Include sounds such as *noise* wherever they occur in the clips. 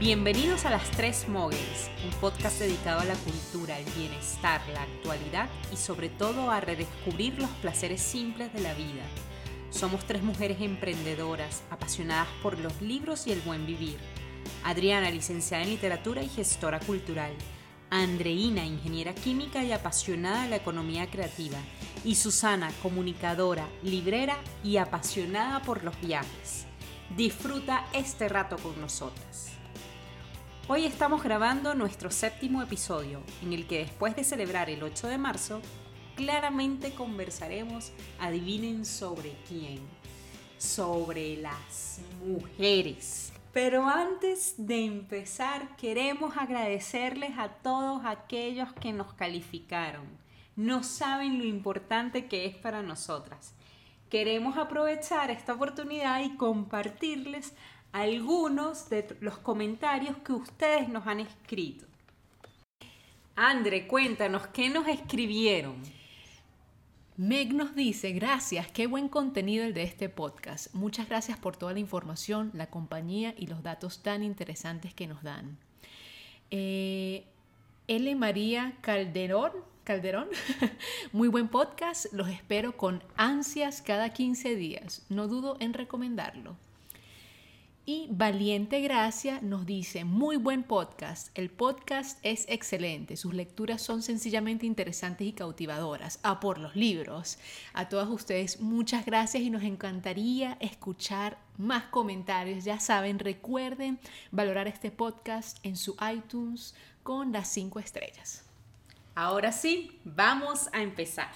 Bienvenidos a Las Tres Moguels, un podcast dedicado a la cultura, el bienestar, la actualidad y sobre todo a redescubrir los placeres simples de la vida. Somos tres mujeres emprendedoras, apasionadas por los libros y el buen vivir. Adriana, licenciada en literatura y gestora cultural. Andreina, ingeniera química y apasionada de la economía creativa. Y Susana, comunicadora, librera y apasionada por los viajes. Disfruta este rato con nosotras. Hoy estamos grabando nuestro séptimo episodio, en el que después de celebrar el 8 de marzo, claramente conversaremos, adivinen sobre quién, sobre las mujeres. Pero antes de empezar, queremos agradecerles a todos aquellos que nos calificaron. No saben lo importante que es para nosotras. Queremos aprovechar esta oportunidad y compartirles algunos de los comentarios que ustedes nos han escrito. Andre, cuéntanos, ¿qué nos escribieron? Meg nos dice, gracias, qué buen contenido el de este podcast. Muchas gracias por toda la información, la compañía y los datos tan interesantes que nos dan. Eh, L. María Calderón, Calderón, *laughs* muy buen podcast, los espero con ansias cada 15 días. No dudo en recomendarlo. Y Valiente Gracia nos dice, muy buen podcast, el podcast es excelente, sus lecturas son sencillamente interesantes y cautivadoras. A por los libros. A todas ustedes muchas gracias y nos encantaría escuchar más comentarios. Ya saben, recuerden valorar este podcast en su iTunes con las cinco estrellas. Ahora sí, vamos a empezar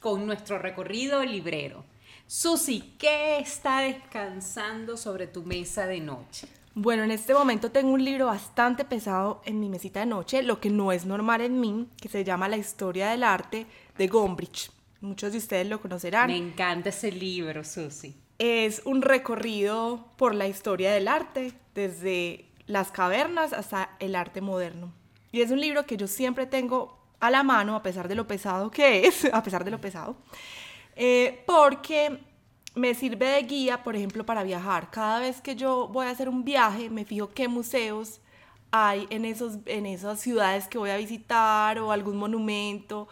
con nuestro recorrido librero. Susi, ¿qué está descansando sobre tu mesa de noche? Bueno, en este momento tengo un libro bastante pesado en mi mesita de noche, lo que no es normal en mí, que se llama La historia del arte de Gombrich. Muchos de ustedes lo conocerán. Me encanta ese libro, Susi. Es un recorrido por la historia del arte, desde las cavernas hasta el arte moderno. Y es un libro que yo siempre tengo a la mano, a pesar de lo pesado que es, *laughs* a pesar de lo pesado. Eh, porque me sirve de guía, por ejemplo, para viajar. Cada vez que yo voy a hacer un viaje, me fijo qué museos hay en, esos, en esas ciudades que voy a visitar o algún monumento.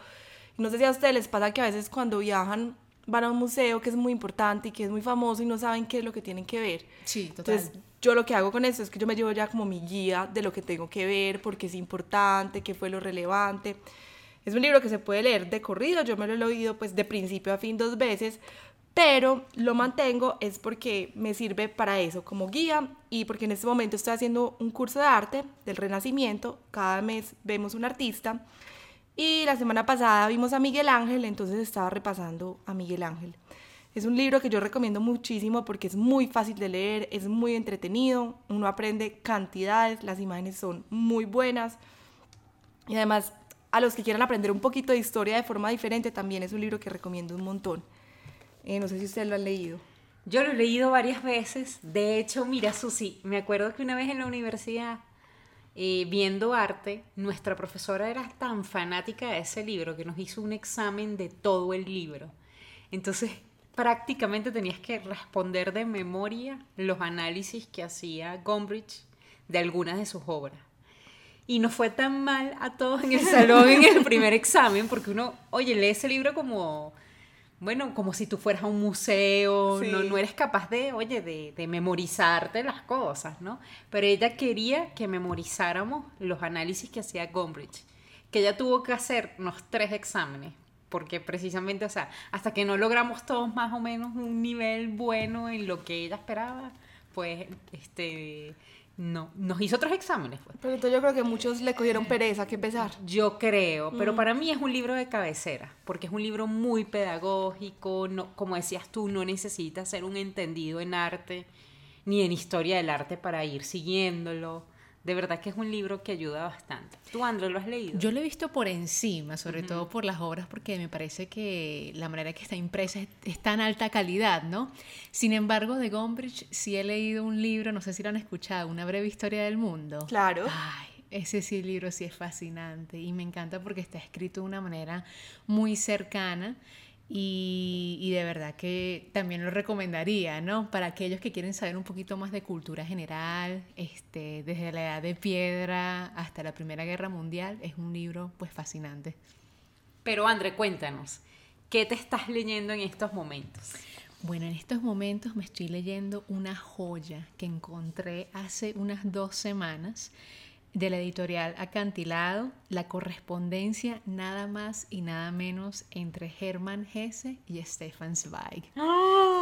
No sé si a ustedes les pasa que a veces cuando viajan van a un museo que es muy importante y que es muy famoso y no saben qué es lo que tienen que ver. Sí, total. Entonces, yo lo que hago con eso es que yo me llevo ya como mi guía de lo que tengo que ver, porque es importante, qué fue lo relevante. Es un libro que se puede leer de corrido, yo me lo he leído pues de principio a fin dos veces, pero lo mantengo es porque me sirve para eso como guía y porque en este momento estoy haciendo un curso de arte del Renacimiento, cada mes vemos un artista y la semana pasada vimos a Miguel Ángel, entonces estaba repasando a Miguel Ángel. Es un libro que yo recomiendo muchísimo porque es muy fácil de leer, es muy entretenido, uno aprende cantidades, las imágenes son muy buenas y además a los que quieran aprender un poquito de historia de forma diferente, también es un libro que recomiendo un montón. Eh, no sé si ustedes lo han leído. Yo lo he leído varias veces. De hecho, mira, Susi, me acuerdo que una vez en la universidad, eh, viendo arte, nuestra profesora era tan fanática de ese libro que nos hizo un examen de todo el libro. Entonces, prácticamente tenías que responder de memoria los análisis que hacía Gombrich de algunas de sus obras y nos fue tan mal a todos en el salón en el primer examen, porque uno, oye, lee ese libro como, bueno, como si tú fueras a un museo, no, no eres capaz de, oye, de, de, memorizarte las cosas, ¿no? Pero ella quería que memorizáramos los análisis que hacía Gombrich, que ella tuvo que hacer unos tres exámenes, porque precisamente, o sea, hasta que no logramos todos más o menos un nivel bueno en lo que ella esperaba, pues, este no, nos hizo otros exámenes. Pues. Pero entonces yo creo que muchos le cogieron pereza que empezar. Yo creo, pero mm. para mí es un libro de cabecera, porque es un libro muy pedagógico, no, como decías tú, no necesitas ser un entendido en arte ni en historia del arte para ir siguiéndolo. De verdad que es un libro que ayuda bastante. ¿Tú, André, lo has leído? Yo lo he visto por encima, sobre todo por las obras, porque me parece que la manera que está impresa es, tan alta calidad, ¿no? Sin embargo, de Gombrich sí he leído un libro, no sé si lo han escuchado, Una breve historia del mundo. Claro. Ay, Ese sí, libro sí es fascinante y me encanta porque está escrito de una manera muy cercana y, de verdad que también lo recomendaría, ¿no? Para aquellos que quieren saber un poquito más de cultura general, este, desde la edad de piedra hasta la Primera Guerra Mundial, es un libro pues fascinante. Pero André, cuéntanos, ¿qué te estás leyendo en estos momentos? Bueno, en estos momentos me estoy leyendo una joya que encontré hace unas dos semanas de la editorial Acantilado, la correspondencia nada más y nada menos entre Hermann Hesse y Stefan Zweig. ¡Ah!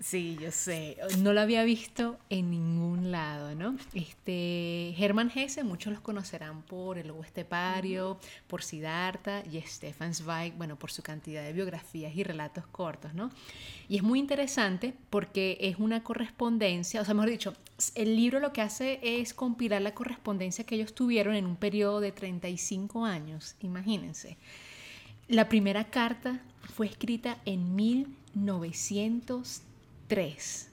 Sí, yo sé, no lo había visto en ningún lado, ¿no? Este, Hermann Hesse, muchos los conocerán por El Lobo Estepario, por Siddhartha y Stefan Zweig, bueno, por su cantidad de biografías y relatos cortos, ¿no? Y es muy interesante porque es una correspondencia, o sea, mejor dicho, el libro lo que hace es compilar la correspondencia que ellos tuvieron en un periodo de 35 años, imagínense. La primera carta fue escrita en 1903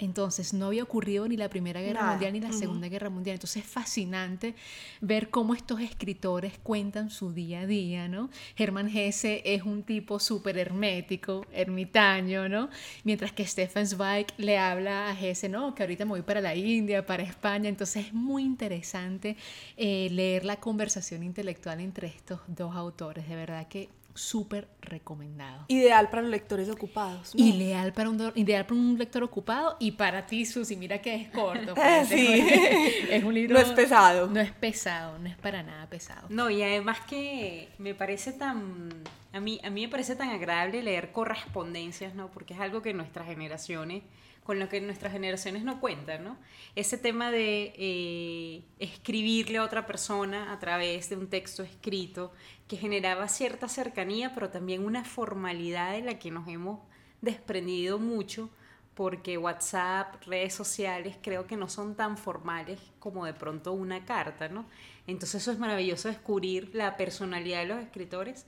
entonces no había ocurrido ni la Primera Guerra Mundial ni la Segunda Guerra Mundial. Entonces es fascinante ver cómo estos escritores cuentan su día a día, ¿no? Hermann Hesse es un tipo súper hermético, ermitaño, ¿no? Mientras que Stefan Zweig le habla a Hesse, ¿no? Que ahorita me voy para la India, para España. Entonces es muy interesante eh, leer la conversación intelectual entre estos dos autores. De verdad que súper recomendado. Ideal para los lectores ocupados. Ideal, para un, ideal para un lector ocupado y para ti, Susi, mira que es corto. *laughs* Pues, sí. *laughs* es un libro... No es pesado. No es pesado, no es para nada pesado. No, y además que me parece tan... A mí, a mí me parece tan agradable leer correspondencias, ¿no? Porque es algo que nuestras generaciones con lo que nuestras generaciones no cuentan, ¿no? Ese tema de eh, escribirle a otra persona a través de un texto escrito que generaba cierta cercanía, pero también una formalidad de la que nos hemos desprendido mucho, porque WhatsApp, redes sociales, creo que no son tan formales como de pronto una carta, ¿no? Entonces eso es maravilloso descubrir la personalidad de los escritores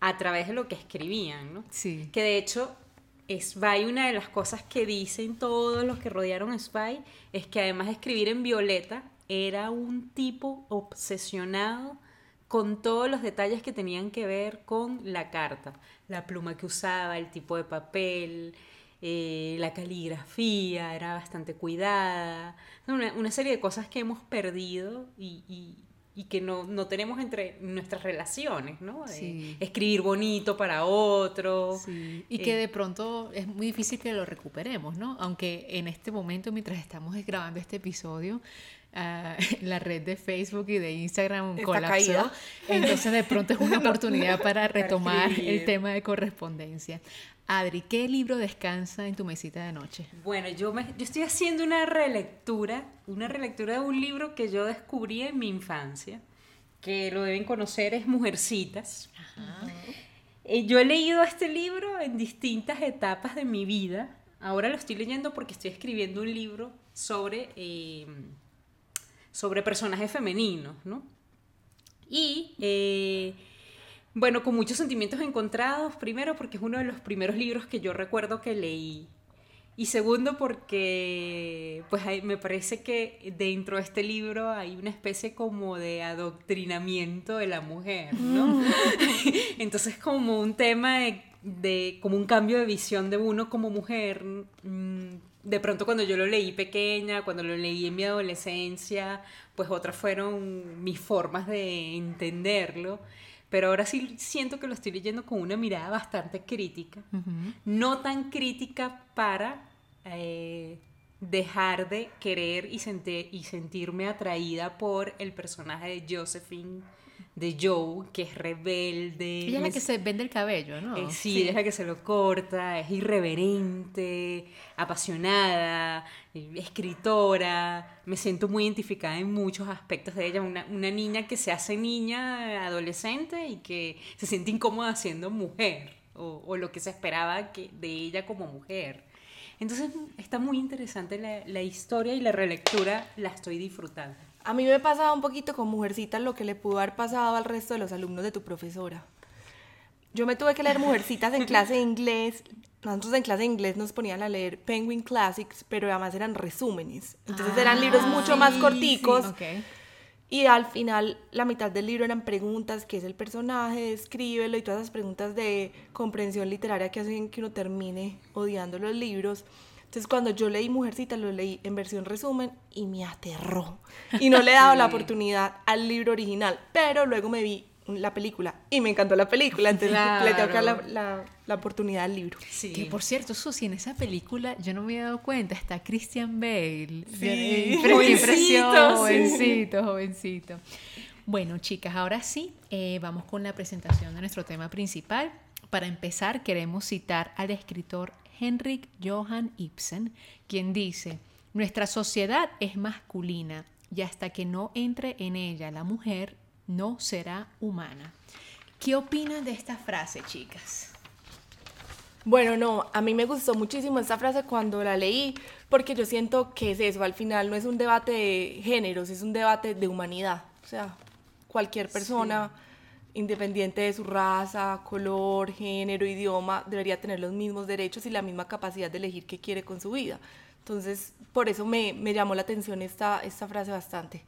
a través de lo que escribían, ¿no? Sí. Que de hecho Spy, una de las cosas que dicen todos los que rodearon a Spy, es que además de escribir en violeta, era un tipo obsesionado con todos los detalles que tenían que ver con la carta, la pluma que usaba, el tipo de papel, eh, la caligrafía, era bastante cuidada, una, serie de cosas que hemos perdido y que no, no, tenemos entre nuestras relaciones, ¿no? Escribir bonito para otro. Y que eh, de pronto es muy difícil que lo recuperemos, ¿no? Aunque en este momento, mientras estamos grabando este episodio, uh, *laughs* la red de Facebook y de Instagram colapsó. Entonces de pronto es una *laughs* oportunidad para retomar el tema de correspondencia. Adri, ¿qué libro descansa en tu mesita de noche? Bueno, yo, me, yo estoy haciendo una relectura, una relectura de un libro que yo descubrí en mi infancia, que lo deben conocer, es Mujercitas. Eh, yo he leído este libro en distintas etapas de mi vida. Ahora lo estoy leyendo porque estoy escribiendo un libro sobre, eh, sobre personajes femeninos, ¿no? Y... Eh, bueno, con muchos sentimientos encontrados. Primero, porque es uno de los primeros libros que yo recuerdo que leí. Y segundo, porque pues me parece que dentro de este libro hay una especie como de adoctrinamiento de la mujer, ¿no? Mm. *laughs* Entonces, como un tema de, como un cambio de visión de uno como mujer. Mm, de pronto cuando yo lo leí pequeña, cuando lo leí en mi adolescencia, pues otras fueron mis formas de entenderlo pero ahora sí siento que lo estoy leyendo con una mirada bastante crítica, no tan crítica para eh, dejar de querer y, y sentirme atraída por el personaje de Josephine de Joe, que es rebelde. Ella es la que se vende el cabello, ¿no? Eh, sí, es la que se lo corta, es irreverente, apasionada, escritora. Me siento muy identificada en muchos aspectos de ella. Una, una, niña que se hace niña, adolescente y que se siente incómoda siendo mujer, o, o lo que se esperaba que, de ella como mujer. Entonces está muy interesante la, la historia y la relectura la estoy disfrutando. A mí me pasaba un poquito con Mujercitas lo que le pudo haber pasado al resto de los alumnos de tu profesora. Yo me tuve que leer Mujercitas en *laughs* clase de inglés. Nosotros en clase de inglés nos ponían a leer Penguin Classics, pero además eran resúmenes. Entonces eran libros mucho más corticos. Y al final, la mitad del libro eran preguntas, qué es el personaje, descríbelo y todas esas preguntas de comprensión literaria que hacen que uno termine odiando los libros. Entonces, cuando yo leí Mujercita, lo leí en versión resumen y me aterró. Y no le he dado la oportunidad al libro original, pero luego me vi la película y me encantó la película, entonces le tengo que dar la, la, oportunidad al libro. Sí. Que por cierto, Susi, en esa película yo no me he dado cuenta, está Christian Bale. Sí, *laughs* jovencito, jovencito, jovencito. Bueno, chicas, ahora sí, eh, vamos con la presentación de nuestro tema principal. Para empezar, queremos citar al escritor Henrik Johan Ibsen, quien dice, nuestra sociedad es masculina y hasta que no entre en ella la mujer, no será humana. ¿Qué opinan de esta frase, chicas? Bueno, no, a mí me gustó muchísimo esta frase cuando la leí, porque yo siento que es eso, al final no es un debate de géneros, es un debate de humanidad. O sea, cualquier persona, independiente de su raza, color, género, idioma, debería tener los mismos derechos y la misma capacidad de elegir qué quiere con su vida. Entonces, por eso me, me llamó la atención esta, esta frase bastante.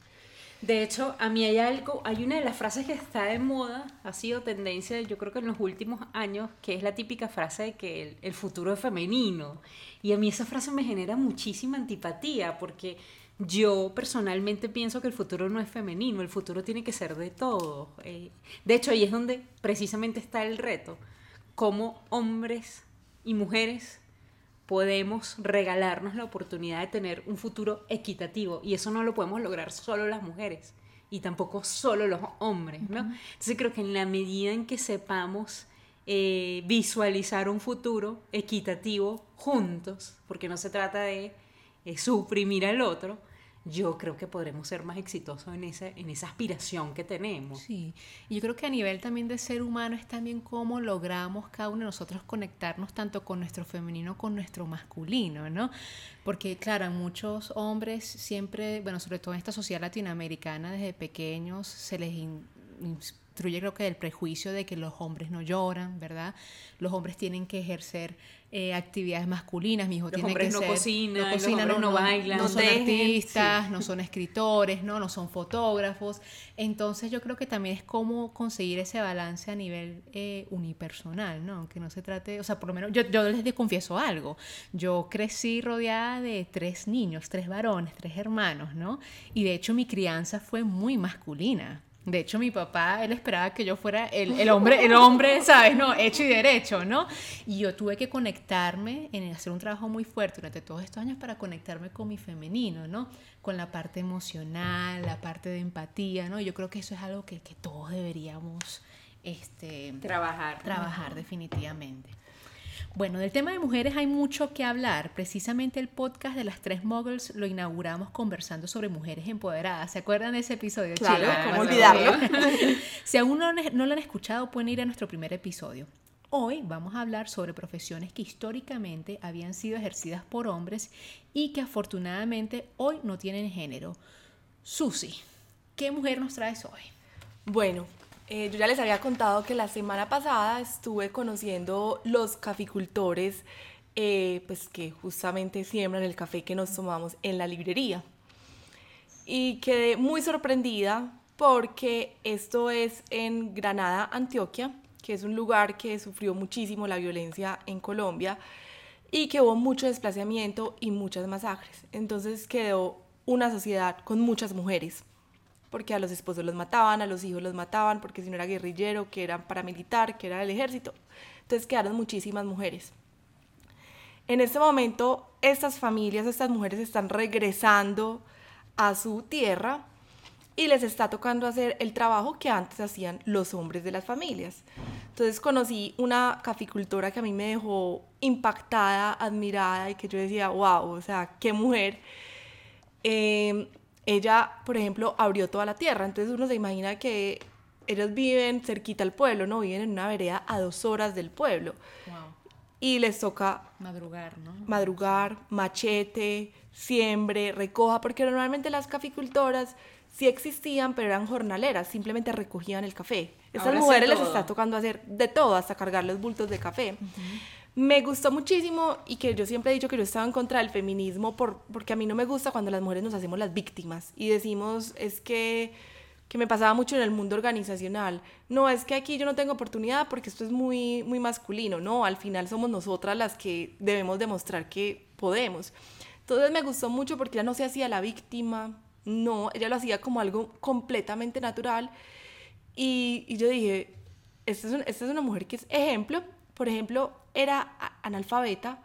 De hecho, a mí hay algo, hay una de las frases que está de moda, ha sido tendencia, yo creo que en los últimos años, que es la típica frase de que el, futuro es femenino. Y a mí esa frase me genera muchísima antipatía, porque yo personalmente pienso que el futuro no es femenino, el futuro tiene que ser de todo. Eh, de hecho, ahí es donde precisamente está el reto, cómo hombres y mujeres podemos regalarnos la oportunidad de tener un futuro equitativo y eso no lo podemos lograr solo las mujeres y tampoco solo los hombres, ¿no? Entonces creo que en la medida en que sepamos eh, visualizar un futuro equitativo juntos, porque no se trata de eh, suprimir al otro, yo creo que podremos ser más exitosos en, esa, en esa aspiración que tenemos. Sí, y yo creo que a nivel también de ser humano es también cómo logramos cada uno de nosotros conectarnos tanto con nuestro femenino con nuestro masculino, ¿no? Porque claro, muchos hombres siempre, bueno, sobre todo en esta sociedad latinoamericana, desde pequeños se les creo que el prejuicio de que los hombres no lloran, ¿verdad? Los hombres tienen que ejercer eh, actividades masculinas, mi hijo tiene que no ser, cocinan, no cocinan, no, no, bailan, no son artistas, no son escritores, no, no son fotógrafos. Entonces yo creo que también es cómo conseguir ese balance a nivel eh, unipersonal, ¿no? Aunque no se trate, o sea, por lo menos yo, yo les confieso algo. Yo crecí rodeada de tres niños, tres varones, tres hermanos, ¿no? Y de hecho mi crianza fue muy masculina. De hecho, mi papá, él esperaba que yo fuera el, hombre, el hombre, ¿sabes? No, hecho y derecho, ¿no? Y yo tuve que conectarme, en hacer un trabajo muy fuerte durante todos estos años para conectarme con mi femenino, ¿no? Con la parte emocional, la parte de empatía, ¿no? Yo creo que eso es algo que, que todos deberíamos este, trabajar. Trabajar, definitivamente. Bueno, del tema de mujeres hay mucho que hablar. Precisamente el podcast de las tres moguls lo inauguramos conversando sobre mujeres empoderadas. ¿Se acuerdan de ese episodio? Claro, ¿cómo olvidarlo? *laughs* si aún no, no lo han escuchado, pueden ir a nuestro primer episodio. Hoy vamos a hablar sobre profesiones que históricamente habían sido ejercidas por hombres y que afortunadamente hoy no tienen género. Susi, ¿qué mujer nos traes hoy? Bueno, eh, yo ya les había contado que la semana pasada estuve conociendo los caficultores, eh, pues que justamente siembran el café que nos tomamos en la librería. Y quedé muy sorprendida porque esto es en Granada, Antioquia, que es un lugar que sufrió muchísimo la violencia en Colombia y que hubo mucho desplazamiento y muchas masacres. Entonces quedó una sociedad con muchas mujeres porque a los esposos los mataban, a los hijos los mataban, porque si no era guerrillero, que era paramilitar, que era del ejército. Entonces quedaron muchísimas mujeres. En este momento, estas familias, estas mujeres están regresando a su tierra y les está tocando hacer el trabajo que antes hacían los hombres de las familias. Entonces conocí una caficultora que a mí me dejó impactada, admirada y que yo decía, wow, o sea, qué mujer. Eh, ella, por ejemplo, abrió toda la tierra. Entonces uno se imagina que ellos viven cerquita al pueblo, ¿no? Viven en una vereda a dos horas del pueblo. Y les toca madrugar, ¿no? Madrugar, machete, siembre, recoja, porque normalmente las caficultoras sí existían, pero eran jornaleras, simplemente recogían el café. Estas mujeres les está tocando hacer de todo, hasta cargar los bultos de café. Me gustó muchísimo y que yo siempre he dicho que yo estaba en contra del feminismo por, porque a mí no me gusta cuando las mujeres nos hacemos las víctimas y decimos es que que me pasaba mucho en el mundo organizacional. No, es que aquí yo no tengo oportunidad porque esto es muy, muy masculino. No, al final somos nosotras las que debemos demostrar que podemos. Entonces me gustó mucho porque ella no se hacía la víctima, no, ella lo hacía como algo completamente natural. Y, yo dije, esta es, esta es una mujer que es ejemplo. Por ejemplo, era analfabeta,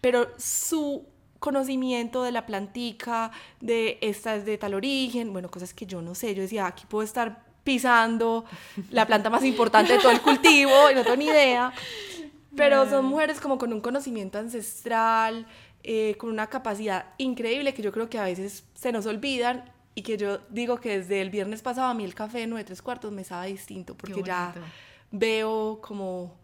pero su conocimiento de la plantica, de esta es de tal origen, bueno, cosas que yo no sé, yo decía, aquí puedo estar pisando la planta más importante de todo el cultivo y no tengo ni idea, pero son mujeres como con un conocimiento ancestral, eh, con una capacidad increíble que yo creo que a veces se nos olvidan y que yo digo que desde el viernes pasado a mí el café de 9 tres cuartos me estaba distinto porque ya veo como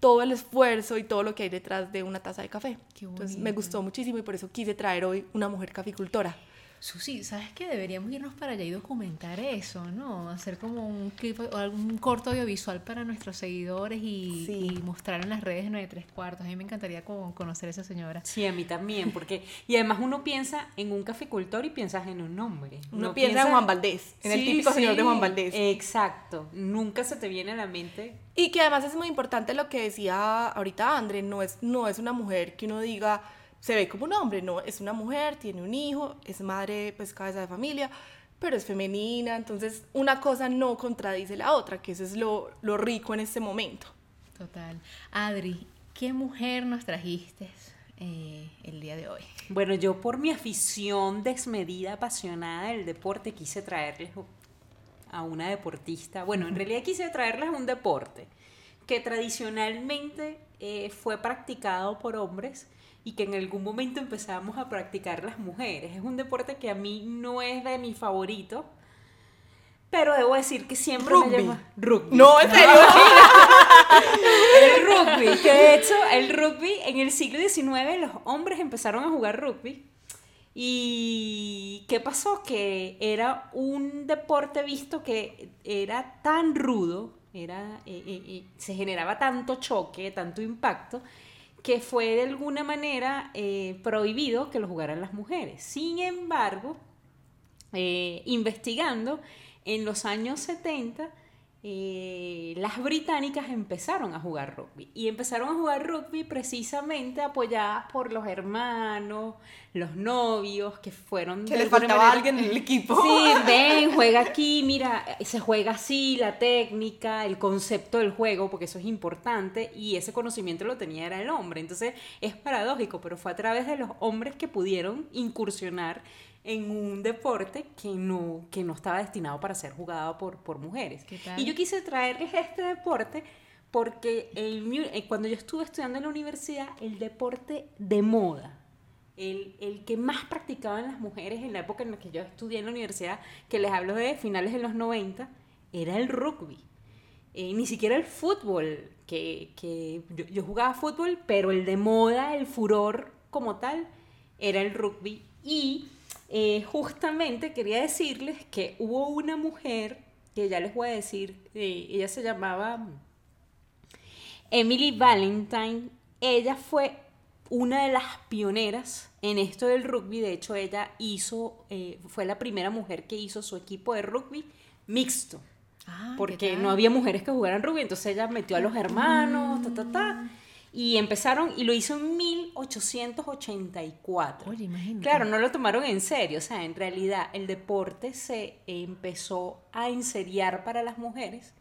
todo el esfuerzo y todo lo que hay detrás de una taza de café. Entonces me gustó muchísimo y por eso quise traer hoy una mujer caficultora. Susi, ¿sabes qué? Deberíamos irnos para allá y documentar eso, ¿no? Hacer como un clip o algún corto audiovisual para nuestros seguidores y, mostrar en las redes de 9 tres cuartos. A mí me encantaría conocer a esa señora. Sí, a mí también, porque... Y además uno piensa en un caficultor y piensas en un nombre. Uno, piensa, en Juan Valdés, en el típico señor de Juan Valdés. Exacto, nunca se te viene a la mente. Y que además es muy importante lo que decía ahorita André, no es, no es una mujer que uno diga se ve como un hombre, no, es una mujer, tiene un hijo, es madre, pues cabeza de familia, pero es femenina, entonces una cosa no contradice la otra, que eso es lo, lo rico en este momento. Total. Adri, ¿qué mujer nos trajiste eh, el día de hoy? Bueno, yo por mi afición desmedida, apasionada del deporte, quise traerles a una deportista, bueno, en realidad quise traerles un deporte que tradicionalmente eh, fue practicado por hombres, y que en algún momento empezamos a practicar las mujeres. Es un deporte que a mí no es de mi favorito, pero debo decir que siempre rugby. me llama rugby. No, en serio. *laughs* el rugby, que de hecho el rugby en el siglo XIX los hombres empezaron a jugar rugby. ¿Y qué pasó? Que era un deporte visto que era tan rudo, era, eh, eh, eh, se generaba tanto choque, tanto impacto, que fue de alguna manera eh, prohibido que lo jugaran las mujeres. Sin embargo, eh, investigando, en los años 70, eh, las británicas empezaron a jugar rugby. Y empezaron a jugar rugby precisamente apoyadas por los hermanos, los novios, que fueron... Que les faltaba alguien en el equipo. Sí, *laughs* ven, juega aquí, mira, se juega así, la técnica, el concepto del juego, porque eso es importante, y ese conocimiento lo tenía era el hombre. Entonces es paradójico, pero fue a través de los hombres que pudieron incursionar en un deporte que no, que no estaba destinado para ser jugado por, por mujeres. Y yo quise traerles este deporte porque eh, cuando yo estuve estudiando en la universidad, el deporte de moda, el, el, que más practicaban las mujeres en la época en la que yo estudié en la universidad, que les hablo de finales de los 90, era el rugby. Eh, ni siquiera el fútbol, que, que yo, yo, jugaba fútbol, pero el de moda, el furor como tal, era el rugby. Y eh, justamente quería decirles que hubo una mujer, que ya les voy a decir, eh, ella se llamaba Emily Valentine, ella fue una de las pioneras en esto del rugby, de hecho ella hizo, eh, fue la primera mujer que hizo su equipo de rugby mixto. Ah, porque no había mujeres que jugaran rugby, entonces ella metió a los hermanos, ta, ta, ta. Y empezaron, y lo hizo en 1884. Oye, imagínate. Claro, no lo tomaron en serio. O sea, en realidad el deporte se empezó a enseriar para las mujeres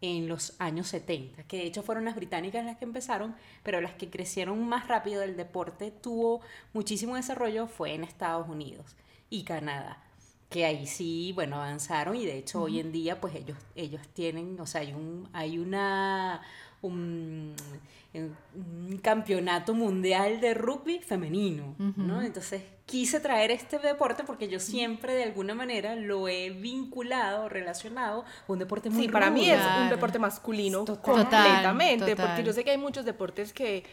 en los años 70, que de hecho fueron las británicas las que empezaron, pero las que crecieron más rápido el deporte tuvo muchísimo desarrollo fue en Estados Unidos y Canadá que ahí sí, bueno, avanzaron y de hecho hoy en día pues ellos, ellos tienen, o sea, hay, un, hay una, un, un campeonato mundial de rugby femenino, ¿no? Entonces quise traer este deporte porque yo siempre de alguna manera lo he vinculado, relacionado con un deporte muy Sí, para mí es un deporte masculino completamente, porque yo sé que hay muchos deportes que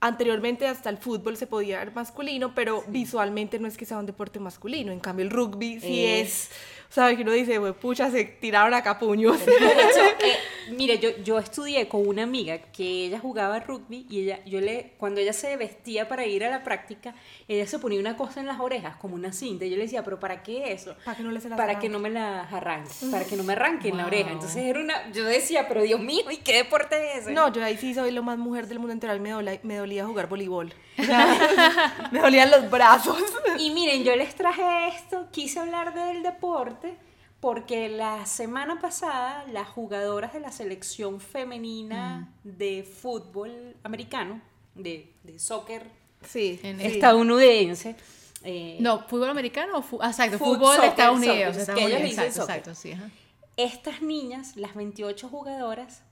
anteriormente hasta el fútbol se podía ver masculino, pero visualmente no es que sea un deporte masculino. En cambio, el rugby sí es, ¿sabes? Que uno dice, pucha, se tiraron a capuños. De hecho, *laughs* eh, Mire, yo, yo estudié con una amiga que ella jugaba rugby y ella, yo le, cuando ella se vestía para ir a la práctica, ella se ponía una cosa en las orejas, como una cinta. Y yo le decía, ¿pero para qué eso? Para que no le se las Para que no me las arranque, para que no me arranque en la oreja. Wow. Entonces era una, yo decía, pero Dios mío, ¿y qué deporte es ese? No, yo ahí sí soy lo más mujer del mundo entero. Me, dola- me dolía jugar voleibol. *laughs* *laughs* me dolían los brazos. Y miren, yo les traje esto, quise hablar del deporte porque la semana pasada las jugadoras de la selección femenina de fútbol americano, de, de soccer Sí. Estadounidense, eh, No, fútbol americano o ah, exacto, fútbol de Estados Unidos. Estados Unidos, exacto, exacto, sí. ajá. estas niñas, las 28 jugadoras,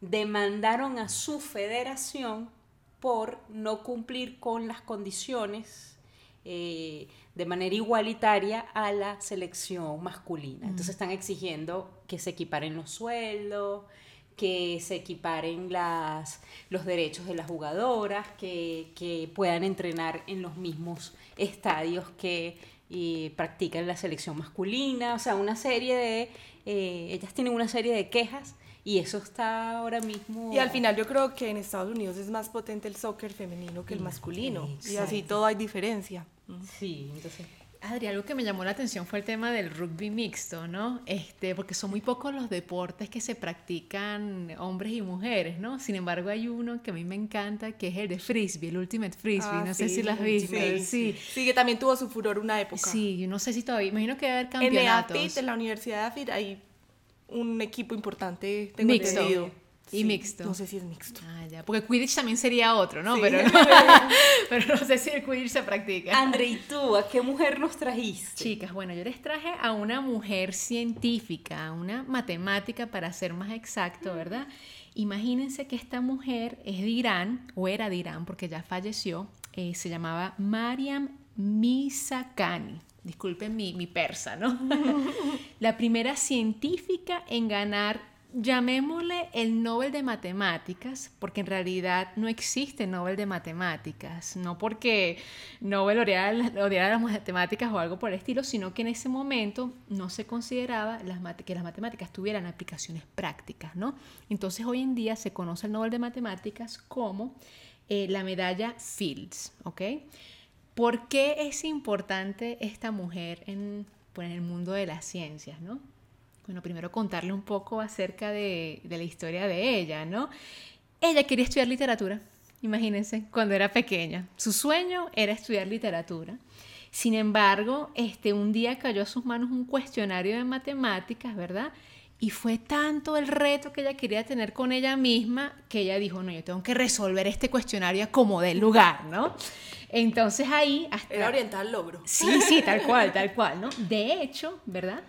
demandaron a su federación por no cumplir con las condiciones eh, de manera igualitaria a la selección masculina. Entonces están exigiendo que se equiparen los sueldos, que se equiparen las, los derechos de las jugadoras, que, que puedan entrenar en los mismos estadios que eh, practican la selección masculina, o sea, una serie de, eh, ellas tienen una serie de quejas y eso está ahora mismo... Y al final yo creo que en Estados Unidos es más potente el soccer femenino que el masculino. Y así todo hay diferencia. Sí, entonces... Adri, algo que me llamó la atención fue el tema del rugby mixto, ¿no? Este, porque son muy pocos los deportes que se practican hombres y mujeres, ¿no? Sin embargo, hay uno que a mí me encanta, que es el de frisbee, el ultimate frisbee. Ah, no sé si lo has visto. Sí, Sí. sí, que también tuvo su furor una época. Sí, yo no sé si todavía, imagino que va a haber En campeonatos. EAFIT, en la Universidad de AFIT, hay un equipo importante, tengo Mixto. entendido. Y mixto. No sé si es mixto. Ah, ya, porque Quidditch también sería otro, ¿no? Sí. Pero, *laughs* no pero no sé si el Quidditch se practica. André, ¿y tú a qué mujer nos trajiste? Chicas, bueno, yo les traje a una mujer científica, a una matemática para ser más exacto, ¿verdad? Imagínense que esta mujer es de Irán, o era de Irán porque ya falleció, eh, se llamaba Mariam Misakani. Disculpen mi, mi persa, ¿no? *laughs* La primera científica en ganar, llamémosle el Nobel de Matemáticas, porque en realidad no existe Nobel de Matemáticas, no porque Nobel odiara, odiara las matemáticas o algo por el estilo, sino que en ese momento no se consideraba que las matemáticas tuvieran aplicaciones prácticas, ¿no? Entonces hoy en día se conoce el Nobel de Matemáticas como eh, la medalla Fields, ¿ok? ¿Por qué es importante esta mujer en, pues, en el mundo de las ciencias, no? Bueno, primero contarle un poco acerca de, de la historia de ella, ¿no? Ella quería estudiar literatura, imagínense, cuando era pequeña. Su sueño era estudiar literatura. Sin embargo, este, un día cayó a sus manos un cuestionario de matemáticas, ¿verdad? Y fue tanto el reto que ella quería tener con ella misma que ella dijo, no, yo tengo que resolver este cuestionario como del lugar, ¿no? Entonces ahí... Hasta... Era orientada al logro. Sí, sí, tal cual, tal cual, ¿no? De hecho, ¿verdad?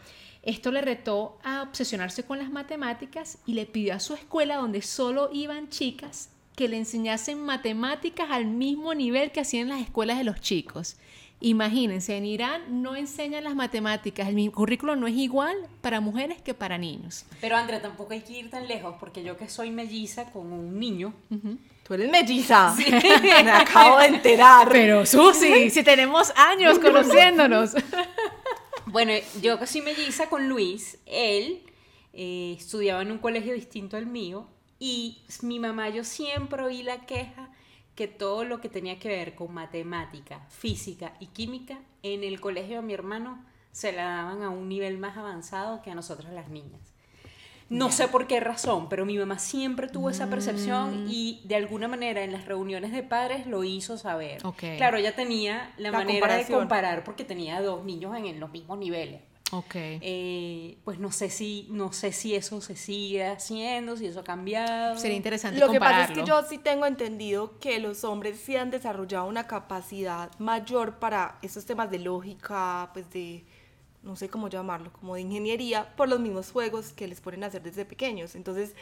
Esto le retó a obsesionarse con las matemáticas y le pidió a su escuela, donde solo iban chicas, que le enseñasen matemáticas al mismo nivel que hacían las escuelas de los chicos. Imagínense, en Irán no enseñan las matemáticas, el currículo no es igual para mujeres que para niños. Pero Andrea, tampoco hay que ir tan lejos, porque yo que soy melliza con un niño, Tú eres melliza. *laughs* Me acabo de enterar. Pero Susi, *laughs* si tenemos años *laughs* conociéndonos. Bueno, yo que soy melliza con Luis, él eh, estudiaba en un colegio distinto al mío y mi mamá yo siempre oí la queja que todo lo que tenía que ver con matemática, física y química en el colegio de mi hermano se la daban a un nivel más avanzado que a nosotras las niñas. No sé por qué razón, pero mi mamá siempre tuvo esa percepción Mm. y de alguna manera en las reuniones de padres lo hizo saber. Ok. Claro, ella tenía la, La manera de comparar porque tenía dos niños en, en los mismos niveles. Ok. Eh, pues no sé si no sé si eso se sigue haciendo, si eso ha cambiado. Sería interesante Lo que pasa es que yo sí tengo entendido que los hombres sí han desarrollado una capacidad mayor para esos temas de lógica, pues de, no sé cómo llamarlo, como de ingeniería, por los mismos juegos que les ponen a hacer desde pequeños. Entonces,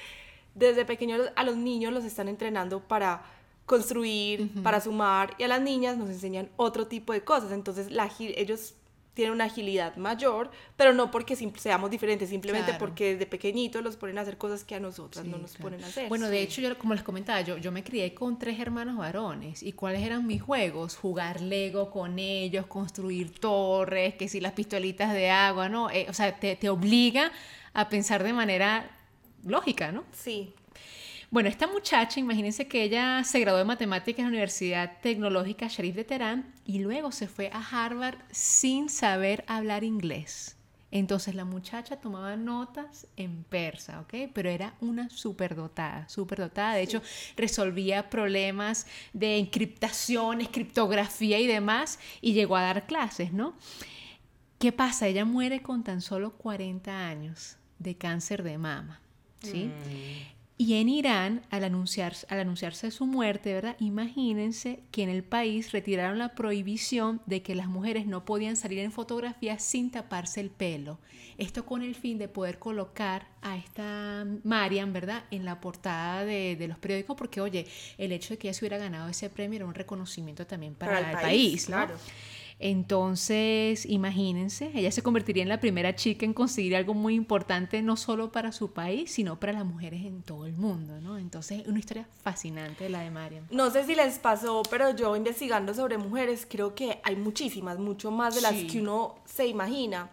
desde pequeños a los niños los están entrenando para construir, para sumar, y a las niñas nos enseñan otro tipo de cosas. Entonces, la, ellos tienen una agilidad mayor, pero no porque seamos diferentes, simplemente Claro. porque desde pequeñitos los ponen a hacer cosas que a nosotras Sí, no nos claro. ponen a hacer. Bueno, de hecho, yo como les comentaba, yo, yo me crié con tres hermanos varones. ¿Y cuáles eran mis juegos? Jugar Lego con ellos, construir torres, que si las pistolitas de agua, ¿no? Eh, o sea, te, te obliga a pensar de manera lógica, ¿no? Sí. Bueno, esta muchacha, imagínense que ella se graduó de matemáticas en la Universidad Tecnológica Sharif de Teherán y luego se fue a Harvard sin saber hablar inglés. Entonces la muchacha tomaba notas en persa, ¿ok? Pero era una superdotada, superdotada. De hecho, resolvía problemas de encriptación, criptografía y demás y llegó a dar clases, ¿no? ¿Qué pasa? Ella muere con tan solo 40 años de cáncer de mama, ¿sí? Mm. Y en Irán, al, anunciarse, al anunciarse su muerte, ¿verdad? Imagínense que en el país retiraron la prohibición de que las mujeres no podían salir en fotografías sin taparse el pelo. Esto con el fin de poder colocar a esta Marian, ¿verdad? En la portada de, de los periódicos, porque, oye, el hecho de que ella se hubiera ganado ese premio era un reconocimiento también para, el, país, ¿no? claro. Entonces, imagínense, ella se convertiría en la primera chica en conseguir algo muy importante, no solo para su país, sino para las mujeres en todo el mundo, ¿no? Entonces, una historia fascinante la de Mariam. No sé si les pasó, pero yo investigando sobre mujeres, creo que hay muchísimas, mucho más de las Sí. que uno se imagina.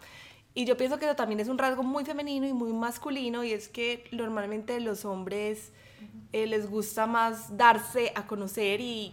Y yo pienso que eso también es un rasgo muy femenino y muy masculino, y es que normalmente los hombres eh, les gusta más darse a conocer y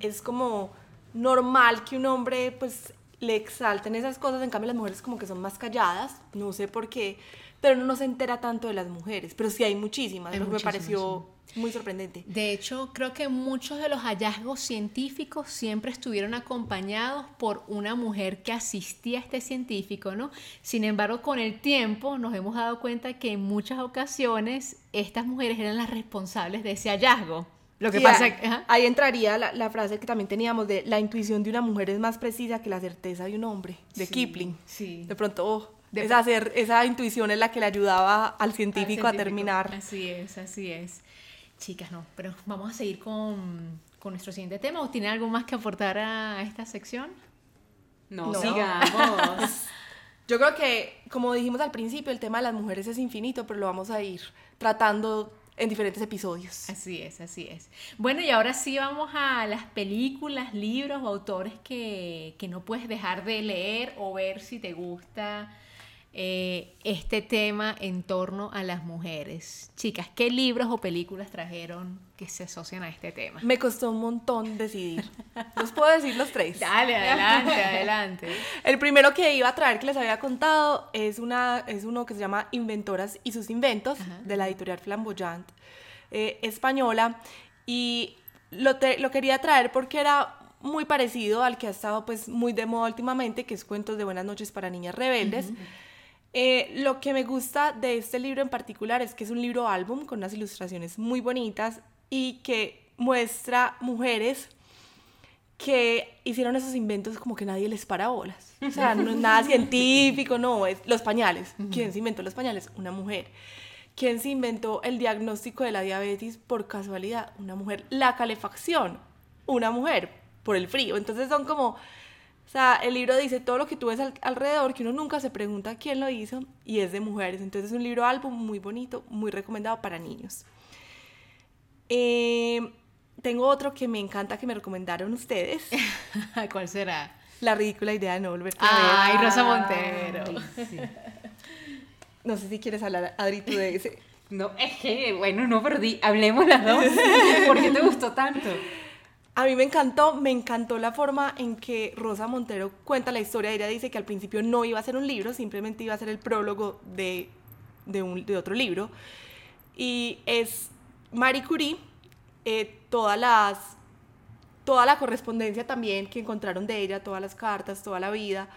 es como normal que un hombre pues le exalten esas cosas, en cambio las mujeres como que son más calladas, no sé por qué, pero no se entera tanto de las mujeres, pero sí hay muchísimas, Hay lo que me pareció muy sorprendente. De hecho, creo que muchos de los hallazgos científicos siempre estuvieron acompañados por una mujer que asistía a este científico, ¿no? Sin embargo, con el tiempo nos hemos dado cuenta que en muchas ocasiones estas mujeres eran las responsables de ese hallazgo. Lo que pasa ahí, ahí entraría la, la frase que también teníamos de la intuición de una mujer es más precisa que la certeza de un hombre, de Sí, Kipling. sí. De pronto, oh, De esa, intuición es la que le ayudaba al Al científico a terminar. Así es, así es. Chicas, no, pero vamos a seguir con, con nuestro siguiente tema. ¿O tienen algo más que aportar a esta sección? No, No. sigamos. *laughs* Yo creo que, como dijimos al principio, el tema de las mujeres es infinito, pero lo vamos a ir tratando en diferentes episodios. Así es, así es. Bueno, y ahora sí vamos a las películas, libros o autores que, que no puedes dejar de leer o ver si te gusta eh, este tema en torno a las mujeres. Chicas, ¿qué libros o películas trajeron que se asocian a este tema? Me costó un montón decidir. ¿Los puedo decir los tres? *laughs* Dale, adelante, *laughs* adelante. El primero que iba a traer que les había contado es, una, es uno que se llama Inventoras y sus inventos, Ajá. de la editorial Flamboyant eh, española. Y lo, te- lo quería traer porque era muy parecido al que ha estado pues muy de moda últimamente, que es Cuentos de Buenas noches para Niñas Rebeldes. Eh, lo que me gusta de este libro en particular es que es un libro álbum con unas ilustraciones muy bonitas y que muestra mujeres que hicieron esos inventos como que nadie les para bolas. O sea, no es nada *laughs* científico, no, es los pañales. ¿Quién se inventó los pañales? Una mujer. ¿Quién se inventó el diagnóstico de la diabetes por casualidad? Una mujer. La calefacción, una mujer, por el frío. Entonces son como, o sea, el libro dice todo lo que tú ves al- alrededor, que uno nunca se pregunta quién lo hizo, y es de mujeres. Entonces es un libro álbum muy bonito, muy recomendado para niños. Eh, tengo otro que me encanta que me recomendaron ustedes. *laughs* ¿Cuál será? La ridícula idea de no volverte a ver. Ay, Rosa Montero. Ay, *laughs* sí. No sé si quieres hablar, Adri, tú de ese. No, es que, bueno, no perdí. Hablemos las dos. ¿Por qué te gustó tanto? A mí me encantó, me encantó la forma en que Rosa Montero cuenta la historia. Ella dice que al principio no iba a ser un libro, simplemente iba a ser el prólogo de, de, otro libro. Y es Marie Curie, eh, todas las, toda la correspondencia también que encontraron de ella, todas las cartas, toda la vida.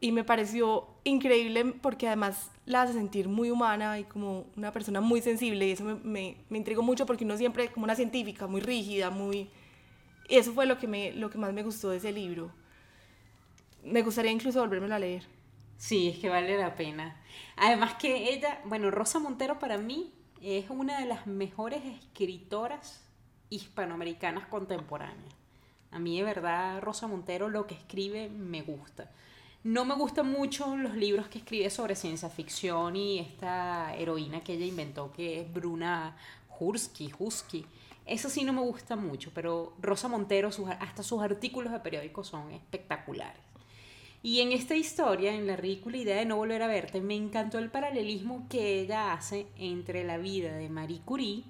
Y me pareció increíble porque además la hace sentir muy humana y como una persona muy sensible. Y eso me, me, me intrigó mucho porque uno siempre, como una científica, muy rígida, muy... Y eso fue lo que, me, lo que más me gustó de ese libro. Me gustaría incluso volvérmelo a leer. Sí, es que vale la pena. Además que ella, bueno, Rosa Montero para mí es una de las mejores escritoras hispanoamericanas contemporáneas. A mí de verdad Rosa Montero lo que escribe me gusta. No me gustan mucho los libros que escribe sobre ciencia ficción y esta heroína que ella inventó que es Bruna Hursky, Husky. Eso sí no me gusta mucho, pero Rosa Montero, sus- hasta sus artículos de periódico son espectaculares. Y en esta historia, en la ridícula idea de no volver a verte, me encantó el paralelismo que ella hace entre la vida de Marie Curie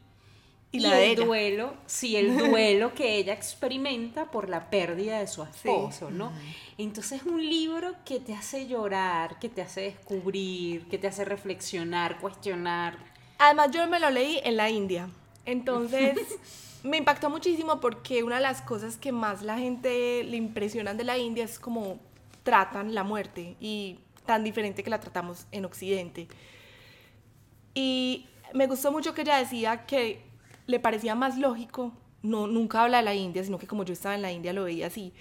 y, el duelo, sí, el *laughs* duelo que ella experimenta por la pérdida de su esposo, ¿no? Entonces es un libro que te hace llorar, que te hace descubrir, que te hace reflexionar, cuestionar. Además yo me lo leí en la India, entonces *laughs* me impactó muchísimo porque una de las cosas que más la gente le impresionan de la India es cómo tratan la muerte y tan diferente que la tratamos en Occidente. Y me gustó mucho que ella decía que le parecía más lógico, no, nunca habla de la India, sino que como yo estaba en la India lo veía así,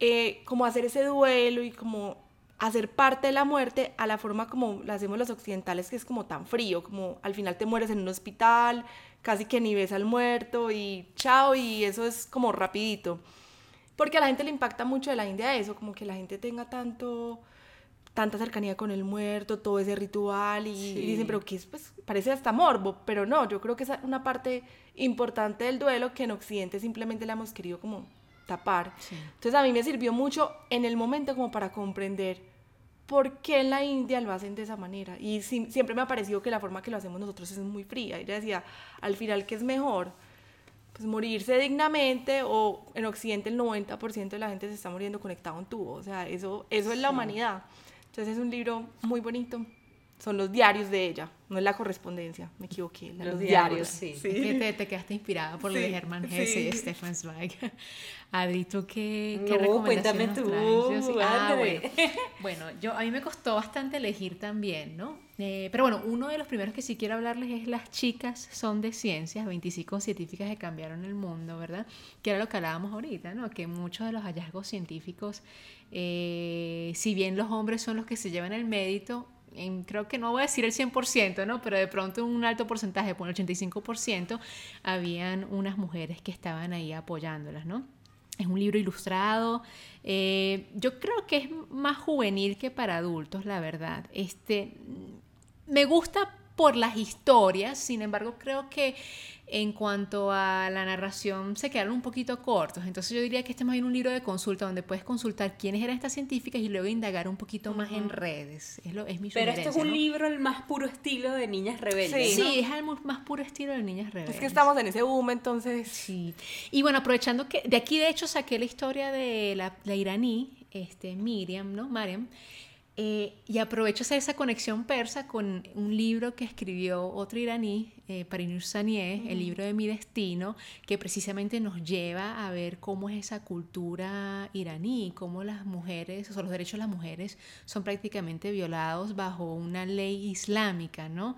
eh, como hacer ese duelo y como hacer parte de la muerte a la forma como la hacemos los occidentales, que es como tan frío, como al final te mueres en un hospital, casi que ni ves al muerto y chao, y eso es como rapidito. Porque a la gente le impacta mucho de la India eso, como que la gente tenga tanto tanta cercanía con el muerto, todo ese ritual y, dicen, pero que es, pues parece hasta morbo, pero no, yo creo que es una parte importante del duelo que en Occidente simplemente la hemos querido como tapar. Entonces a mí me sirvió mucho en el momento como para comprender por qué en la India lo hacen de esa manera. Y siempre me ha parecido que la forma que lo hacemos nosotros es muy fría. Ella decía, al final, ¿qué es mejor? Pues morirse dignamente o en Occidente el 90% de la gente se está muriendo conectado a un tubo. O sea, eso, eso es la humanidad. Entonces es un libro muy bonito. Son los diarios de ella, no es la correspondencia, me equivoqué. Los, diarios, sí. te, te, quedaste inspirada por lo de Hermann Hesse y Stefan Zweig. *laughs* Adri, ¿tú qué, qué no, cuéntame tú, ah, bueno. bueno, yo, a mí me costó bastante elegir también, ¿no? Eh, pero bueno, uno de los primeros que sí quiero hablarles es Las chicas son de ciencias, 25 científicas que cambiaron el mundo, ¿verdad? Que era lo que hablábamos ahorita, ¿no? Que muchos de los hallazgos científicos eh, si bien los hombres son los que se llevan el mérito, creo que no voy a decir el 100%, ¿no? pero de pronto un alto porcentaje, por el 85%, habían unas mujeres que estaban ahí apoyándolas, ¿no? Es un libro ilustrado. Eh, yo creo que es más juvenil que para adultos, la verdad. Este, me gusta por las historias, sin embargo, creo que en cuanto a la narración se quedaron un poquito cortos. Entonces yo diría que este es más bien un libro de consulta donde puedes consultar quiénes eran estas científicas y luego indagar un poquito más en redes. Es, lo, es mi Pero este es un libro el más puro estilo de Niñas Rebeldes. Sí, sí es el más puro estilo de Niñas Rebeldes. Es que estamos en ese boom entonces. Sí. Y bueno, aprovechando que de aquí de hecho saqué la historia de la, la iraní, este, Miriam, ¿no? Mariam. Eh, y aprovecho esa conexión persa con un libro que escribió otro iraní, eh, Parinur Sanier, el libro de Mi Destino, que precisamente nos lleva a ver cómo es esa cultura iraní, cómo las mujeres, o sea, los derechos de las mujeres son prácticamente violados bajo una ley islámica, ¿no?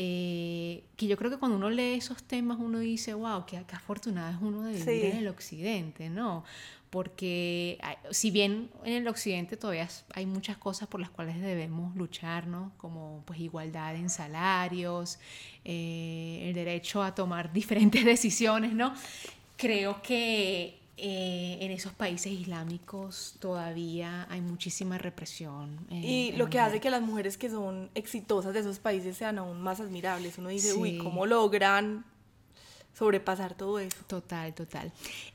Eh, que yo creo que cuando uno lee esos temas uno dice, wow, qué, afortunado es uno de vivir en el occidente, ¿no? Porque si bien en el occidente todavía hay muchas cosas por las cuales debemos luchar, ¿no? como pues igualdad en salarios, eh, el derecho a tomar *laughs* diferentes decisiones, ¿no? creo que eh, en esos países islámicos todavía hay muchísima represión. y lo que hace que las mujeres que son exitosas de esos países sean aún más admirables. Uno dice, uy, ¿cómo logran sobrepasar todo eso. Total, total.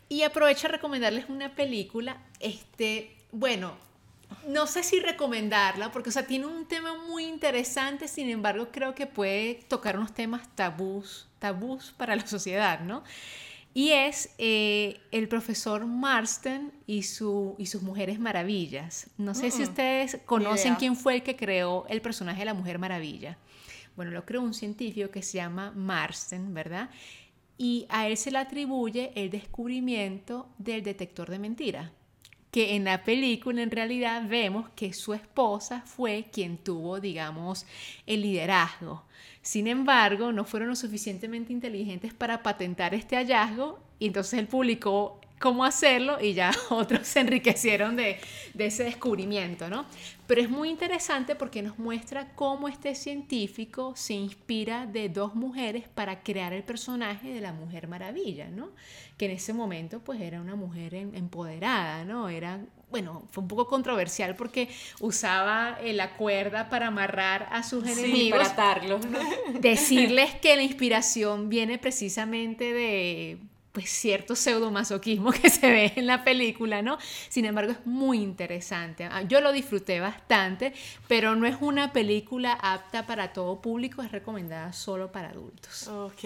Y aprovecho a recomendarles una película, este, bueno, no sé si recomendarla, porque, o sea, tiene un tema muy interesante, sin embargo, creo que puede tocar unos temas tabús, tabús para la sociedad, ¿no? Y es eh, el profesor Marston y, su, y sus mujeres maravillas. No sé si mm, ustedes conocen quién fue el que creó el personaje de la Mujer Maravilla. Bueno, lo creó un científico que se llama Marston, ¿verdad? Y a él se le atribuye el descubrimiento del detector de mentiras, que en la película en realidad vemos que su esposa fue quien tuvo, digamos, el liderazgo. Sin embargo, no fueron lo suficientemente inteligentes para patentar este hallazgo y entonces él publicó cómo hacerlo y ya *laughs* otros se enriquecieron de, ese descubrimiento, ¿no? Pero es muy interesante porque nos muestra cómo este científico se inspira de dos mujeres para crear el personaje de la Mujer Maravilla, ¿no? Que en ese momento pues era una mujer empoderada, ¿no? Era bueno, fue un poco controversial porque usaba eh, la cuerda para amarrar a sus enemigos. para atarlos, ¿no? *laughs* Decirles que la inspiración viene precisamente de pues cierto pseudomasoquismo *laughs* que se ve en la película, ¿no? Sin embargo, es muy interesante. Ah, yo lo disfruté bastante, pero no es una película apta para todo público, es recomendada solo para adultos. Ok.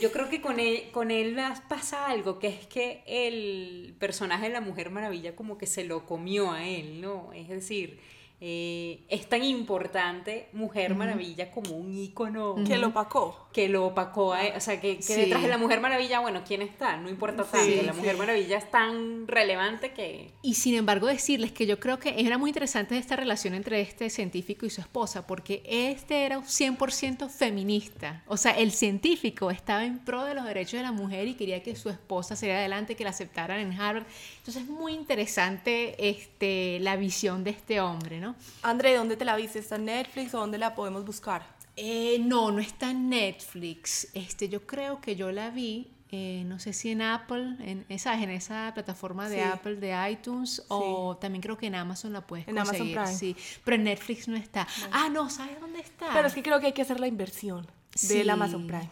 Yo creo que con él, con él pasa algo, que es que el personaje de la Mujer Maravilla como que se lo comió a él, ¿no? Es decir, eh, es tan importante Mujer Maravilla como un ícono. Que lo opacó. Que lo opacó, a, o sea, que, detrás de la Mujer Maravilla, bueno, ¿quién está? No importa tanto, la Mujer Maravilla es tan relevante que... Y sin embargo decirles que yo creo que era muy interesante esta relación entre este científico y su esposa, porque este era un 100% feminista, o sea, el científico estaba en pro de los derechos de la mujer y quería que su esposa saliera adelante, que la aceptaran en Harvard. Entonces es muy interesante este, la visión de este hombre, ¿no? André, ¿dónde te la viste? ¿Está en Netflix o dónde la podemos buscar? Eh, no, no está en Netflix. Este, yo creo que yo la vi, eh, no sé si en Apple, en esa, en esa plataforma de Apple, de iTunes, o también creo que en Amazon la puedes en conseguir. Amazon Prime. Sí, pero en Netflix no está. Ah, no, ¿sabes dónde está? Pero es que creo que hay que hacer la inversión del Amazon Prime.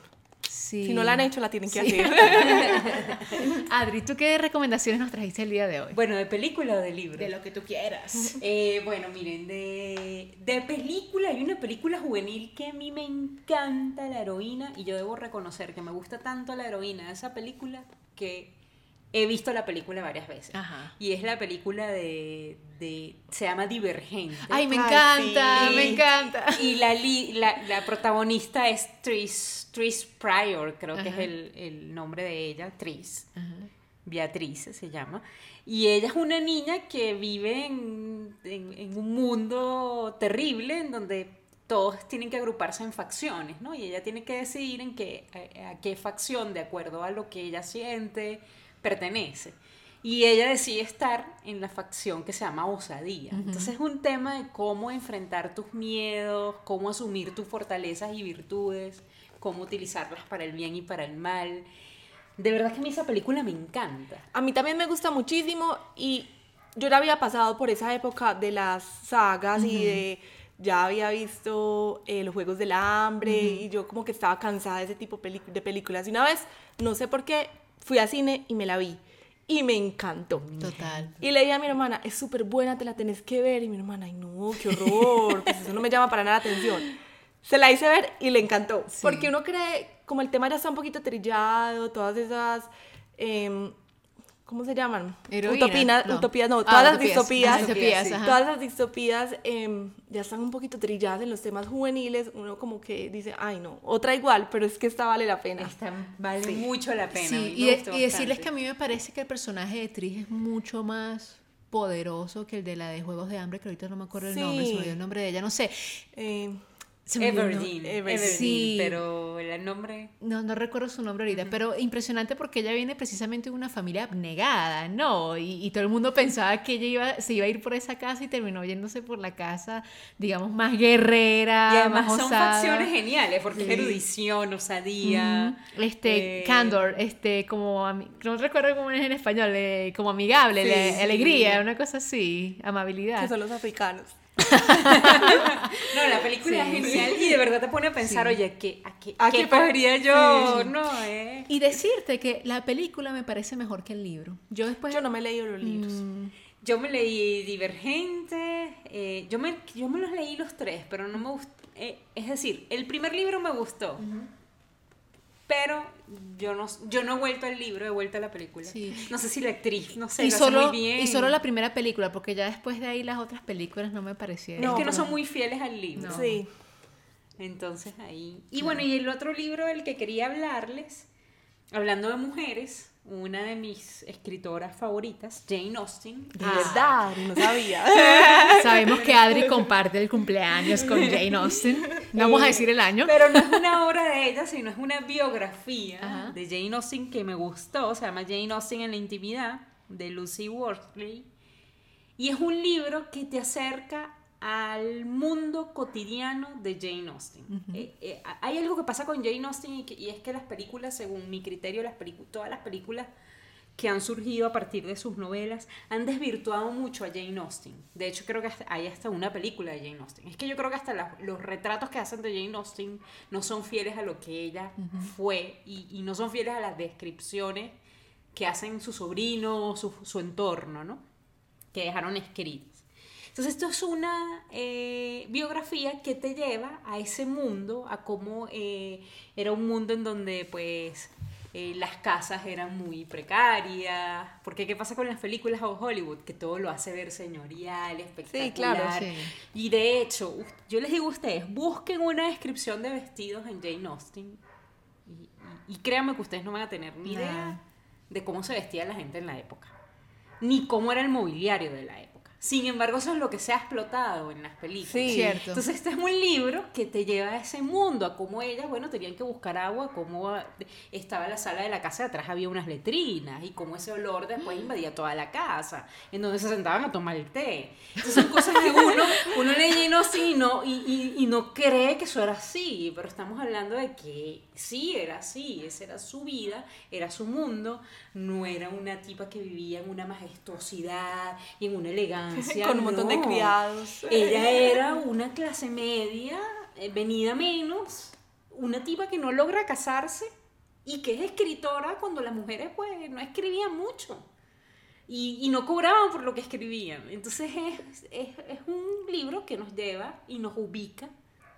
Si no la han hecho, la tienen que hacer. *laughs* Adri, ¿tú qué recomendaciones nos trajiste el día de hoy? Bueno, ¿de película o de libro? De lo que tú quieras. *laughs* Eh, bueno, miren, de, de película, hay una película juvenil que a mí me encanta la heroína y yo debo reconocer que me gusta tanto la heroína de esa película que he visto la película varias veces. Y es la película de, se llama Divergente. Ay, me encanta, me encanta. Y la, la, la, protagonista es Tris, Tris Pryor, creo que es el, nombre de ella, Tris. Beatriz se llama. Y ella es una niña que vive en, en, un mundo terrible en donde todos tienen que agruparse en facciones, ¿no? Y ella tiene que decidir en qué, a qué facción, de acuerdo a lo que ella siente, pertenece. Y ella decide estar en la facción que se llama osadía. Entonces es un tema de cómo enfrentar tus miedos, cómo asumir tus fortalezas y virtudes, cómo utilizarlas para el bien y para el mal. De verdad que a mí esa película me encanta. A mí también me gusta muchísimo y yo ya había pasado por esa época de las sagas y de ya había visto eh, los Juegos del Hambre y yo como que estaba cansada de ese tipo de películas. Y una vez, no sé por qué, fui al cine y me la vi. Y me encantó. Total. Y le dije a mi hermana, es súper buena, te la tenés que ver. Y mi hermana, ay no, qué horror, pues eso no me llama para nada la atención. Se la hice ver y le encantó. Porque uno cree, como el tema ya está un poquito trillado, todas esas... Em, ¿cómo se llaman? Utopías, no. utopías, no, ah, todas las distopías, todas las distopías em, ya están un poquito trilladas en los temas juveniles, uno como que dice, ay no, otra igual, pero es que esta vale la pena. Esta vale mucho la pena. y, y decirles que a mí me parece que el personaje de Tris es mucho más poderoso que el de la de Juegos de Hambre, que ahorita no me acuerdo el nombre, se me dio el nombre de ella, no sé. Eh, Everdeen, sí. pero el nombre... No, no recuerdo su nombre ahorita, pero impresionante porque ella viene precisamente de una familia abnegada, ¿no? Y, todo el mundo pensaba que ella iba, se iba a ir por esa casa y terminó yéndose por la casa, digamos, más guerrera, y además más son facciones geniales, porque es erudición, osadía... Este, eh, candor, este, como... No recuerdo cómo es en español, eh, como amigable, alegría, una cosa así, amabilidad. Que son los africanos. *laughs* no, la película es genial y de verdad te pone a pensar, oye, ¿qué, ¿a qué, ¿A qué, podría yo? No, eh. Y decirte que la película me parece mejor que el libro. Yo después... Yo no me he leído los libros. Mm. Yo me leí Divergente, eh, yo, me, yo me los leí los tres, pero no me gustó. Eh, es decir, el primer libro me gustó pero yo no, yo no he vuelto al libro, he vuelto a la película. No sé si la actriz, no sé, y solo, muy bien. Y solo la primera película, porque ya después de ahí las otras películas no me parecieron. es que no son muy fieles al libro. Sí. Entonces ahí. Y bueno, y el otro libro del que quería hablarles, hablando de mujeres, una de mis escritoras favoritas, Jane Austen. De verdad, no sabía. *laughs* Sabemos que Adri comparte el cumpleaños con Jane Austen. No vamos a decir el año. Pero no es una obra de ella, sino es una biografía de Jane Austen que me gustó. Se llama Jane Austen en la intimidad, de Lucy Wortley. Y es un libro que te acerca al mundo cotidiano de Jane Austen. Eh, eh, hay algo que pasa con Jane Austen y, es que las películas, según mi criterio, las todas las películas que han surgido a partir de sus novelas han desvirtuado mucho a Jane Austen. De hecho, creo que hay hasta una película de Jane Austen. Es que yo creo que hasta los retratos que hacen de Jane Austen no son fieles a lo que ella fue y, y, no son fieles a las descripciones que hacen sus sobrinos, su, su entorno, ¿no? Que dejaron escritas. Entonces esto es una eh, biografía que te lleva a ese mundo, a cómo eh, era un mundo en donde pues eh, las casas eran muy precarias, porque ¿qué pasa con las películas o Hollywood? Que todo lo hace ver señorial, espectacular. claro, sí. Y de hecho, yo les digo a ustedes, busquen una descripción de vestidos en Jane Austen y, y- y créanme que ustedes no van a tener ni idea de cómo se vestía la gente en la época, ni cómo era el mobiliario de la época. Sin embargo, eso es lo que se ha explotado en las películas. Sí. Cierto. Entonces este es un libro que te lleva a ese mundo, a cómo ellas, bueno, tenían que buscar agua, cómo estaba la sala de la casa, atrás había unas letrinas y cómo ese olor después invadía toda la casa, en donde se sentaban a tomar el té. Entonces son cosas que uno, uno Jane Austen y no, y, y- y no cree que eso era así, pero estamos hablando de que sí era así, esa era su vida, era su mundo, no era una tipa que vivía en una majestuosidad y en una elegancia. *laughs* Con un montón de criados. Ella *laughs* era una clase media, eh, venida menos, una tipa que no logra casarse y que es escritora cuando las mujeres pues no escribían mucho y, y no cobraban por lo que escribían. Entonces es, es, es un libro que nos lleva y nos ubica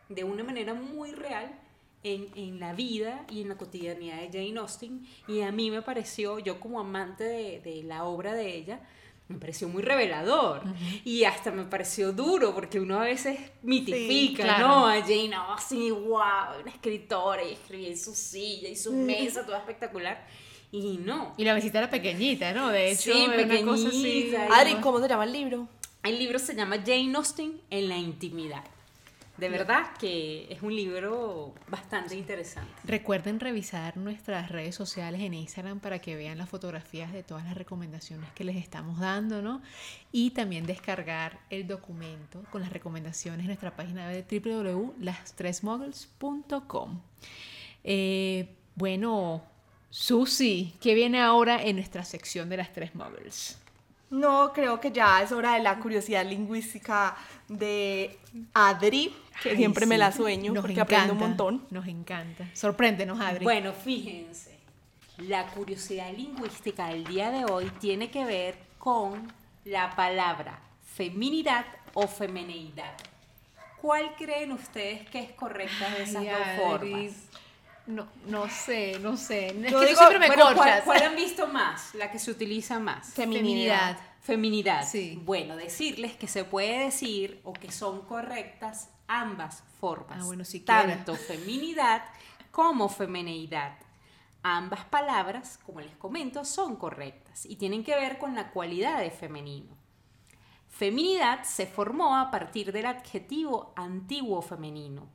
de una manera muy real en, en la vida y en la cotidianidad de Jane Austen. Y a mí me pareció, yo como amante de, de la obra de ella, me pareció muy revelador. Y hasta me pareció duro, porque uno a veces mitifica, claro. ¿no? A Jane Austen y wow, una escritora y escribía en su silla y su mesa, toda espectacular. Y no. Y la mesita era pequeñita, ¿no? De hecho, Sí, era una cosa así. pequeñita, Adri, ¿cómo se llama el libro? El libro se llama Jane Austen en la intimidad. De verdad que es un libro bastante interesante. Recuerden revisar nuestras redes sociales en Instagram para que vean las fotografías de todas las recomendaciones que les estamos dando, ¿no? Y también descargar el documento con las recomendaciones en nuestra página de www.lastresmogels.com. Eh, bueno, Susi, ¿qué viene ahora en nuestra sección de las tres muggles? No, creo que ya es hora de la curiosidad lingüística de Adri, que Ay, siempre me la sueño nos porque aprendo un montón. Nos encanta. Sorpréndenos, Adri. Bueno, fíjense, la curiosidad lingüística del día de hoy tiene que ver con la palabra feminidad o femeneidad. ¿Cuál creen ustedes que es correcta de esas Ay, dos Adri, formas? No, no sé, no sé. Es Yo que digo, tú siempre me Bueno, ¿cuál, han visto más? La que se utiliza más. Feminidad. Feminidad. Sí. Bueno, decirles que se puede decir o que son correctas ambas formas. Ah, bueno, siquiera. Tanto feminidad como femeneidad. Ambas palabras, como les comento, son correctas y tienen que ver con la cualidad de femenino. Feminidad se formó a partir del adjetivo antiguo femenino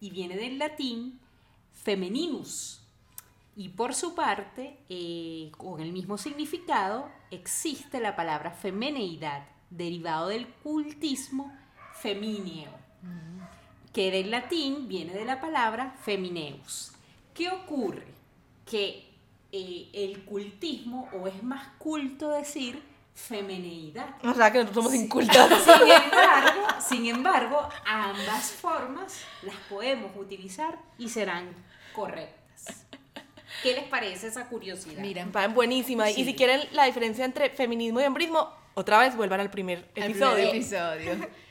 y viene del latín femininus. Y por su parte, eh, con el mismo significado, existe la palabra femeneidad, derivado del cultismo femineo, que del latín viene de la palabra femineus. ¿Qué ocurre? Que eh, el cultismo, o es más culto decir femeneidad. O sea que nosotros somos incultas. Sin embargo, sin embargo, ambas formas las podemos utilizar y serán correctas. ¿Qué les parece esa curiosidad? Parecen buenísimas. Sí. Y si quieren la diferencia entre feminismo y hombrismo, otra vez vuelvan al primer al episodio. primer episodio. *laughs*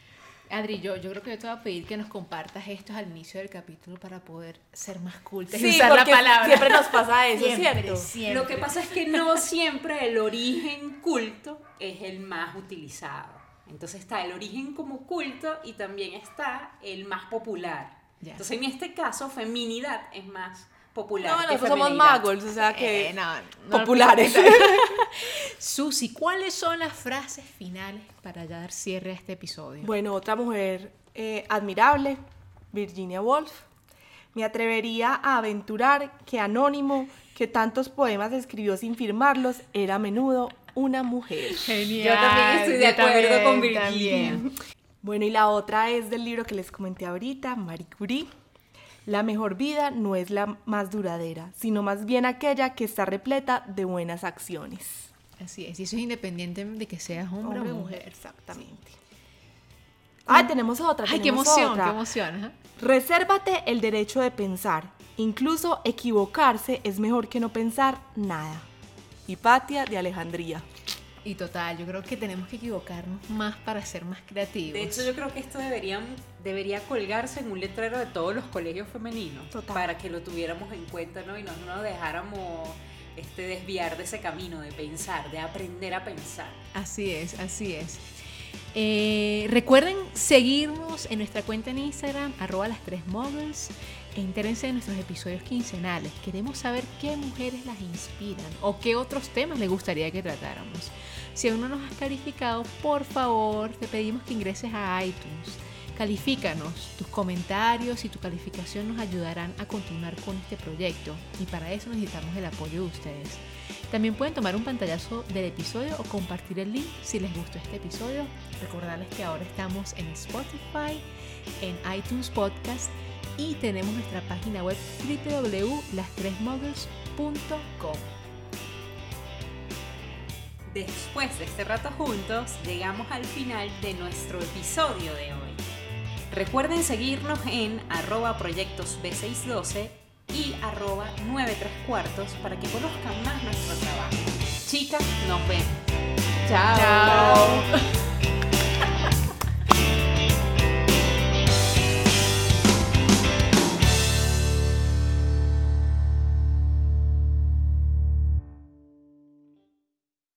Adri, yo, yo creo que yo te voy a pedir que nos compartas estos al inicio del capítulo para poder ser más cultas y Sí, usar la porque palabra. siempre nos pasa eso, Siempre, ¿cierto? siempre. Lo que pasa es que no siempre el origen culto es el más utilizado. Entonces está el origen como culto y también está el más popular. Ya. Entonces en este caso, feminidad es más popular. No, nosotros somos magos, o sea que Eh, no, no, populares. *laughs* Susi, ¿cuáles son las frases finales para ya dar cierre a este episodio? Bueno, otra mujer eh, admirable, Virginia Woolf. Me atrevería a aventurar que Anónimo, que tantos poemas escribió sin firmarlos, era a menudo una mujer. Genial. Yo también estoy de acuerdo también, con Virginia. también. Bueno, y la otra es del libro que les comenté ahorita, Marie Curie. La mejor vida no es la más duradera, sino más bien aquella que está repleta de buenas acciones. Así es, y eso es independiente de que seas hombre, Hombre o mujer. mujer, exactamente. Ah, tenemos otra. Ay, qué emoción, otra. qué emoción. ajá. Resérvate el derecho de pensar. Incluso equivocarse es mejor que no pensar nada. Hipatia de Alejandría. Y total, yo creo que tenemos que equivocarnos más para ser más creativos. De hecho, yo creo que esto deberían, debería colgarse en un letrero de todos los colegios femeninos Total. para que lo tuviéramos en cuenta ¿no? y no nos dejáramos este, desviar de ese camino de pensar, de aprender a pensar. Así es, así es. Eh, recuerden seguirnos en nuestra cuenta en Instagram, arroba las tres moguls, e en nuestros episodios quincenales. Queremos saber qué mujeres las inspiran o qué otros temas les gustaría que tratáramos. Si aún no nos has calificado, por favor, te pedimos que ingreses a iTunes. Califícanos, tus comentarios y tu calificación nos ayudarán a continuar con este proyecto y para eso necesitamos el apoyo de ustedes. También pueden tomar un pantallazo del episodio o compartir el link si les gustó este episodio. Recordarles que ahora estamos en Spotify, en iTunes Podcast y tenemos nuestra página web www.lastresmoguls.com. Después de este rato juntos, llegamos al final de nuestro episodio de hoy. Recuerden seguirnos en arroba proyectos B612 y arroba 93 cuartos para que conozcan más nuestro trabajo. Chicas, nos vemos. Chao. Chao.